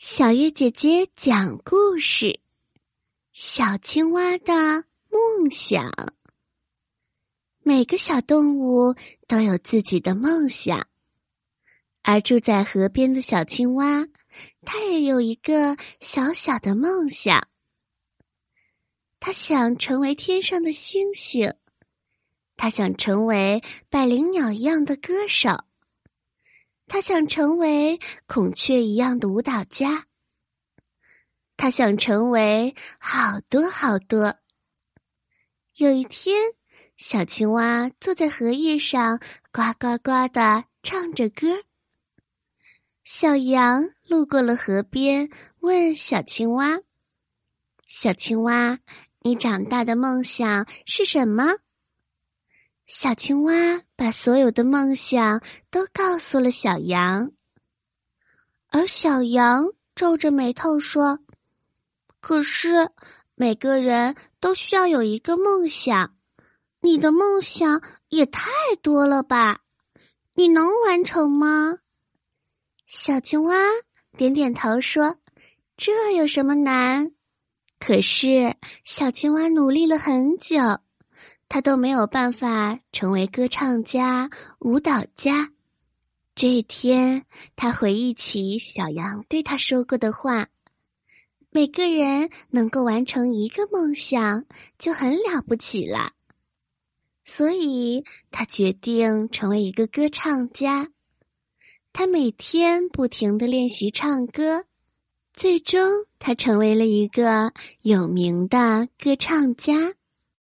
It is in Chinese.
小月姐姐讲故事：小青蛙的梦想。每个小动物都有自己的梦想，而住在河边的小青蛙，它也有一个小小的梦想。它想成为天上的星星，它想成为百灵鸟一样的歌手。他想成为孔雀一样的舞蹈家。他想成为好多好多。有一天，小青蛙坐在荷叶上，呱呱呱的唱着歌。小羊路过了河边，问小青蛙：“小青蛙，你长大的梦想是什么？”小青蛙把所有的梦想都告诉了小羊，而小羊皱着眉头说：“可是每个人都需要有一个梦想，你的梦想也太多了吧？你能完成吗？”小青蛙点点头说：“这有什么难？”可是小青蛙努力了很久。他都没有办法成为歌唱家、舞蹈家。这一天，他回忆起小羊对他说过的话：“每个人能够完成一个梦想，就很了不起了。”所以，他决定成为一个歌唱家。他每天不停的练习唱歌，最终他成为了一个有名的歌唱家。